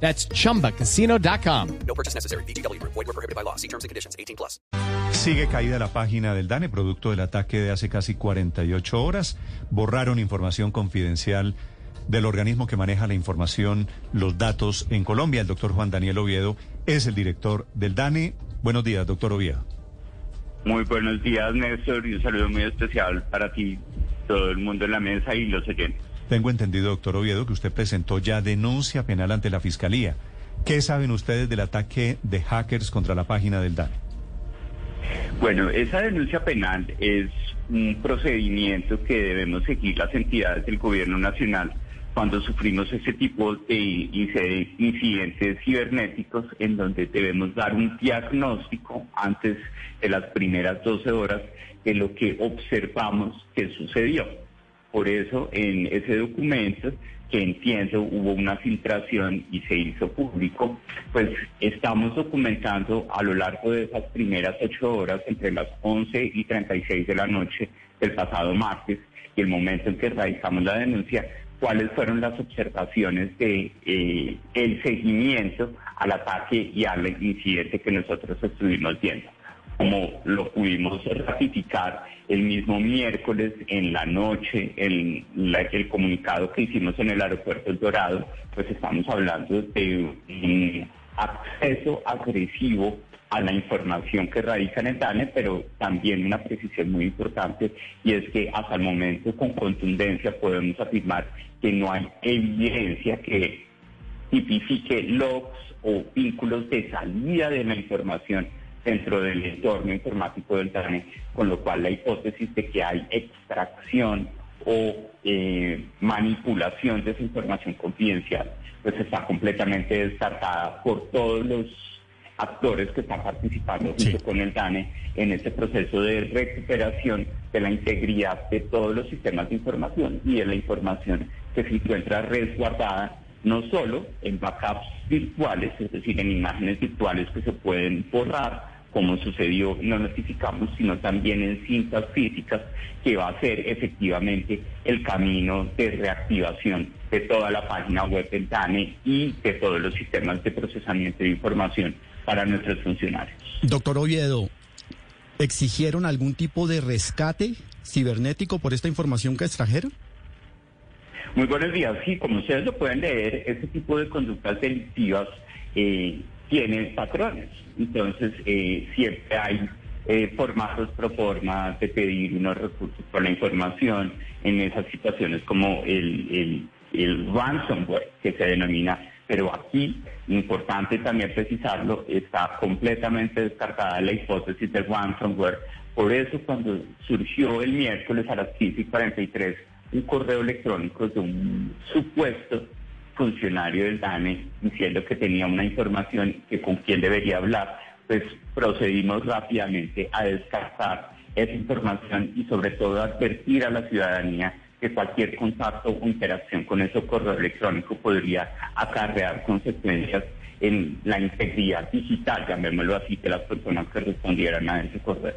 That's chumbacasino.com. No purchase necessary. BGW. Void were prohibited by law. See terms and conditions. 18 plus. Sigue caída la página del DANE, producto del ataque de hace casi 48 horas. Borraron información confidencial del organismo que maneja la información, los datos en Colombia. El doctor Juan Daniel Oviedo es el director del DANE. Buenos días, doctor Oviedo. Muy buenos días, Néstor, y un saludo muy especial para ti, todo el mundo en la mesa y los oyentes. Tengo entendido, doctor Oviedo, que usted presentó ya denuncia penal ante la Fiscalía. ¿Qué saben ustedes del ataque de hackers contra la página del DANE? Bueno, esa denuncia penal es un procedimiento que debemos seguir las entidades del gobierno nacional cuando sufrimos ese tipo de inci- incidentes cibernéticos en donde debemos dar un diagnóstico antes de las primeras 12 horas de lo que observamos que sucedió. Por eso en ese documento, que entiendo hubo una filtración y se hizo público, pues estamos documentando a lo largo de esas primeras ocho horas, entre las 11 y 36 de la noche del pasado martes y el momento en que radicamos la denuncia, cuáles fueron las observaciones de eh, el seguimiento al ataque y al incidente que nosotros estuvimos viendo como lo pudimos ratificar el mismo miércoles en la noche, la- el comunicado que hicimos en el aeropuerto El Dorado, pues estamos hablando de un acceso agresivo a la información que radica en el DANE, pero también una precisión muy importante, y es que hasta el momento con contundencia podemos afirmar que no hay evidencia que tipifique logs o vínculos de salida de la información dentro del entorno informático del DANE, con lo cual la hipótesis de que hay extracción o eh, manipulación de esa información confidencial, pues está completamente descartada por todos los actores que están participando junto con el DANE en este proceso de recuperación de la integridad de todos los sistemas de información y de la información que se encuentra resguardada no solo en backups virtuales, es decir, en imágenes virtuales que se pueden borrar, como sucedió, no notificamos, sino también en cintas físicas, que va a ser efectivamente el camino de reactivación de toda la página web del DANE y de todos los sistemas de procesamiento de información para nuestros funcionarios. Doctor Oviedo, ¿exigieron algún tipo de rescate cibernético por esta información que extrajeron? Muy buenos días. Sí, como ustedes lo pueden leer, este tipo de conductas delictivas eh, tienen patrones. Entonces, eh, siempre hay eh, formatos pro forma de pedir unos recursos por la información en esas situaciones como el, el, el ransomware que se denomina. Pero aquí, importante también precisarlo, está completamente descartada la hipótesis del ransomware. Por eso, cuando surgió el miércoles a las 15 y 43 un correo electrónico de un supuesto funcionario del DANE diciendo que tenía una información que con quién debería hablar, pues procedimos rápidamente a descartar esa información y sobre todo advertir a la ciudadanía que cualquier contacto o interacción con ese correo electrónico podría acarrear consecuencias en la integridad digital, llamémoslo así, de las personas que respondieran a ese correo.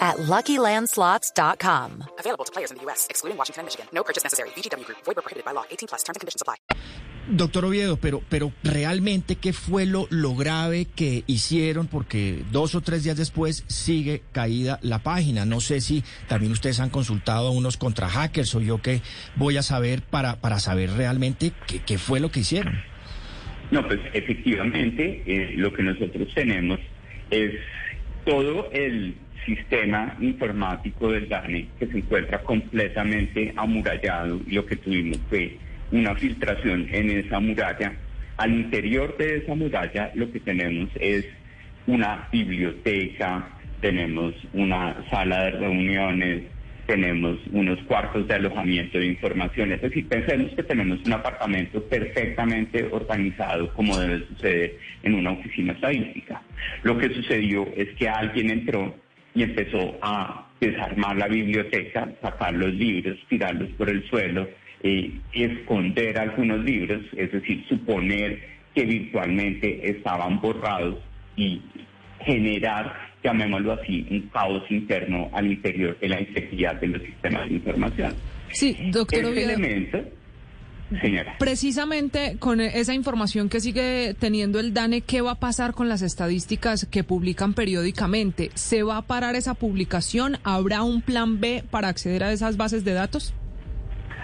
at LuckyLandSlots.com. Available to players in the U.S., excluding Washington and Michigan. No purchase necessary. VGW Group. Void were prohibited by law. 18 plus. Terms and conditions apply. Doctor Oviedo, pero, pero realmente, ¿qué fue lo, lo grave que hicieron? Porque dos o tres días después sigue caída la página. No sé si también ustedes han consultado a unos contra hackers o yo qué voy a saber para, para saber realmente qué, qué fue lo que hicieron. No, pues efectivamente eh, lo que nosotros tenemos es todo el sistema informático del DANE que se encuentra completamente amurallado y lo que tuvimos fue una filtración en esa muralla. Al interior de esa muralla lo que tenemos es una biblioteca, tenemos una sala de reuniones, tenemos unos cuartos de alojamiento de información. Es decir, pensemos que tenemos un apartamento perfectamente organizado como debe suceder en una oficina estadística. Lo que sucedió es que alguien entró y empezó a desarmar la biblioteca, sacar los libros, tirarlos por el suelo, eh, esconder algunos libros, es decir, suponer que virtualmente estaban borrados y generar llamémoslo así, un caos interno al interior de la integridad de los sistemas de información. Sí, doctor Este elemento, señora. Precisamente con esa información que sigue teniendo el DANE, ¿qué va a pasar con las estadísticas que publican periódicamente? ¿Se va a parar esa publicación? ¿Habrá un plan B para acceder a esas bases de datos?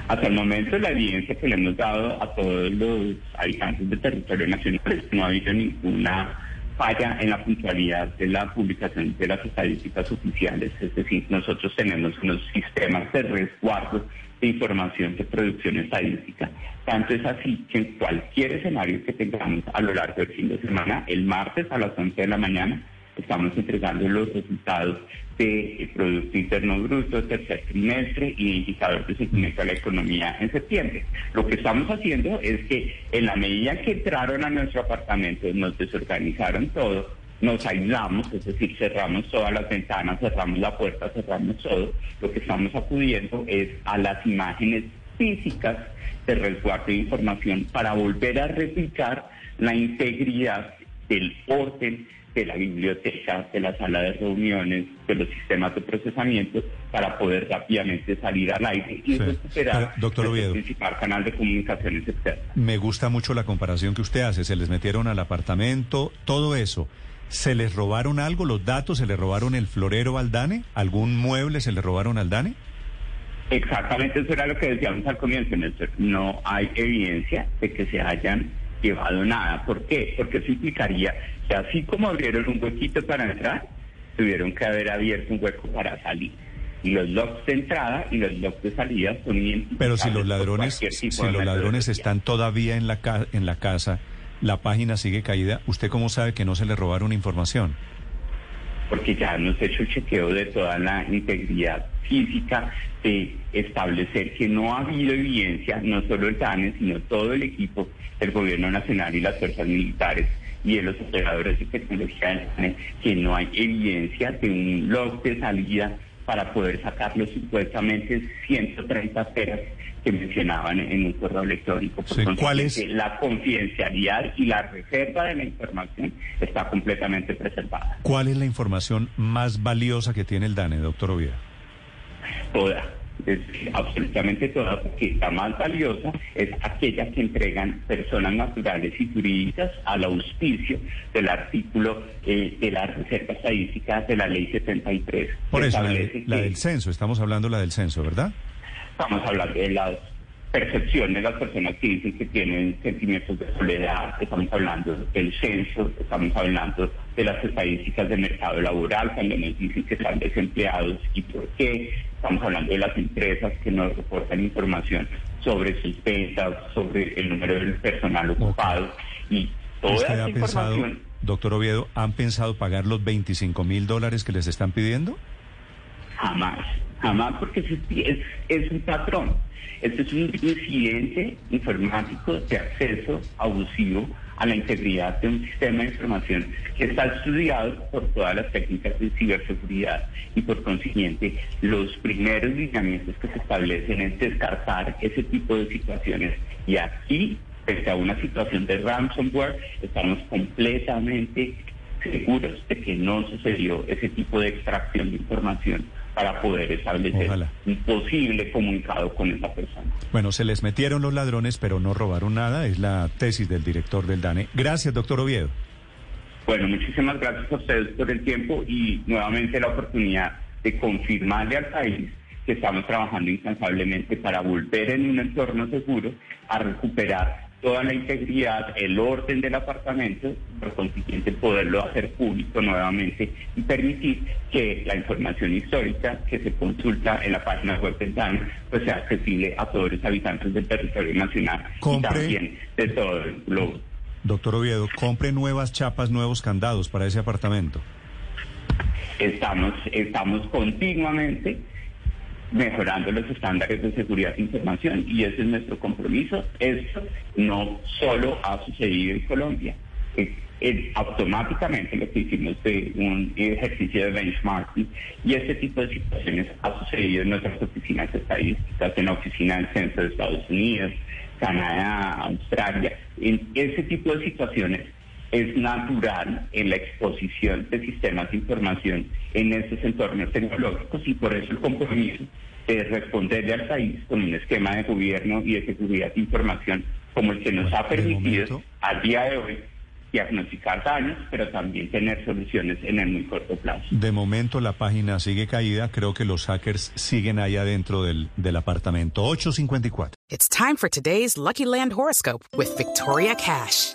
Hasta el momento la evidencia que le hemos dado a todos los habitantes del territorio nacional es que no ha habido ninguna falla en la puntualidad de la publicación de las estadísticas oficiales. Es decir, nosotros tenemos unos sistemas de resguardo de información de producción estadística. Tanto es así que en cualquier escenario que tengamos a lo largo del fin de semana, el martes a las 11 de la mañana, estamos entregando los resultados de Producto Interno Bruto, tercer trimestre y indicador de seguimiento a la economía en septiembre. Lo que estamos haciendo es que en la medida que entraron a nuestro apartamento, nos desorganizaron todo, nos aislamos, es decir, cerramos todas las ventanas, cerramos la puerta, cerramos todo, lo que estamos acudiendo es a las imágenes físicas de resguardo de información para volver a replicar la integridad del orden de la biblioteca, de la sala de reuniones, de los sistemas de procesamiento, para poder rápidamente salir al aire y Sí. recuperar Pero, doctor nuestro Oviedo. principal canal de comunicaciones externas. Me gusta mucho la comparación que usted hace. Se les metieron al apartamento, todo eso. ¿Se les robaron algo, los datos? ¿Se les robaron el florero al DANE? ¿Algún mueble se le robaron al DANE? Exactamente eso era lo que decíamos al comienzo, Néstor. No hay evidencia de que se hayan llevado nada. ¿Por qué? Porque eso implicaría que así como abrieron un huequito para entrar, tuvieron que haber abierto un hueco para salir. Y los logs de entrada y los logs de salida son Pero si los ladrones, si los ladrones están todavía en la, ca- en la casa, la página sigue caída, ¿usted cómo sabe que no se le robaron información? Porque ya hemos hecho el chequeo de toda la integridad física, de establecer que no ha habido evidencia, no solo el DANE, sino todo el equipo del Gobierno Nacional y las fuerzas militares y de los operadores de tecnología del DANE, que no hay evidencia de un log de salida para poder sacar los supuestamente 130 teras que mencionaban en un correo electrónico. Por Sí, ¿cuál es? La confidencialidad y la reserva de la información está completamente preservada. ¿Cuál es la información más valiosa que tiene el DANE, doctor Oviedo? Toda, es absolutamente toda, porque la más valiosa es aquella que entregan personas naturales y jurídicas al auspicio del artículo eh, de la Reserva Estadística de la Ley 73. Por eso, la, del censo, estamos hablando de la del censo, ¿verdad? Estamos hablando de las percepciones de las personas que dicen que tienen sentimientos de soledad, estamos hablando del censo, estamos hablando de las estadísticas del mercado laboral, cuando nos dicen que están desempleados y por qué, estamos hablando de las empresas que nos reportan información sobre sus ventas, sobre el número del personal ocupado y toda ¿Usted esa ha pensado, doctor Oviedo, han pensado pagar los 25 mil dólares que les están pidiendo? Jamás, jamás porque es, un patrón. Este es un incidente informático de acceso abusivo a la integridad de un sistema de información que está estudiado por todas las técnicas de ciberseguridad y por consiguiente los primeros lineamientos que se establecen es descartar ese tipo de situaciones y aquí frente a una situación de ransomware estamos completamente seguros de que no sucedió ese tipo de extracción de información para poder establecer Ojalá. un posible comunicado con esa persona. Bueno, se les metieron los ladrones, pero no robaron nada, es la tesis del director del DANE. Gracias, doctor Oviedo. Bueno, muchísimas gracias a ustedes por el tiempo y nuevamente la oportunidad de confirmarle al país que estamos trabajando incansablemente para volver en un entorno seguro a recuperar toda la integridad, el orden del apartamento, por consiguiente poderlo hacer público nuevamente y permitir que la información histórica que se consulta en la página web del DANE pues sea accesible a todos los habitantes del territorio nacional y también de todo el globo. Doctor Oviedo, compre nuevas chapas, nuevos candados para ese apartamento. Estamos, estamos continuamente mejorando los estándares de seguridad de información y ese es nuestro compromiso. Esto no solo ha sucedido en Colombia. automáticamente lo que hicimos fue un ejercicio de benchmarking y este tipo de situaciones ha sucedido en nuestras oficinas estadísticas, en la oficina del Censo de Estados Unidos, Canadá, Australia. En ese tipo de situaciones es natural en la exposición de sistemas de información en estos entornos tecnológicos y por eso el compromiso de responderle al país con un esquema de gobierno y de seguridad de información como el que nos ha permitido al día de hoy diagnosticar daños, pero también tener soluciones en el muy corto plazo. De momento la página sigue caída, creo que los hackers siguen allá dentro del, del apartamento 854. It's time for today's Lucky Land horoscope with Victoria Cash.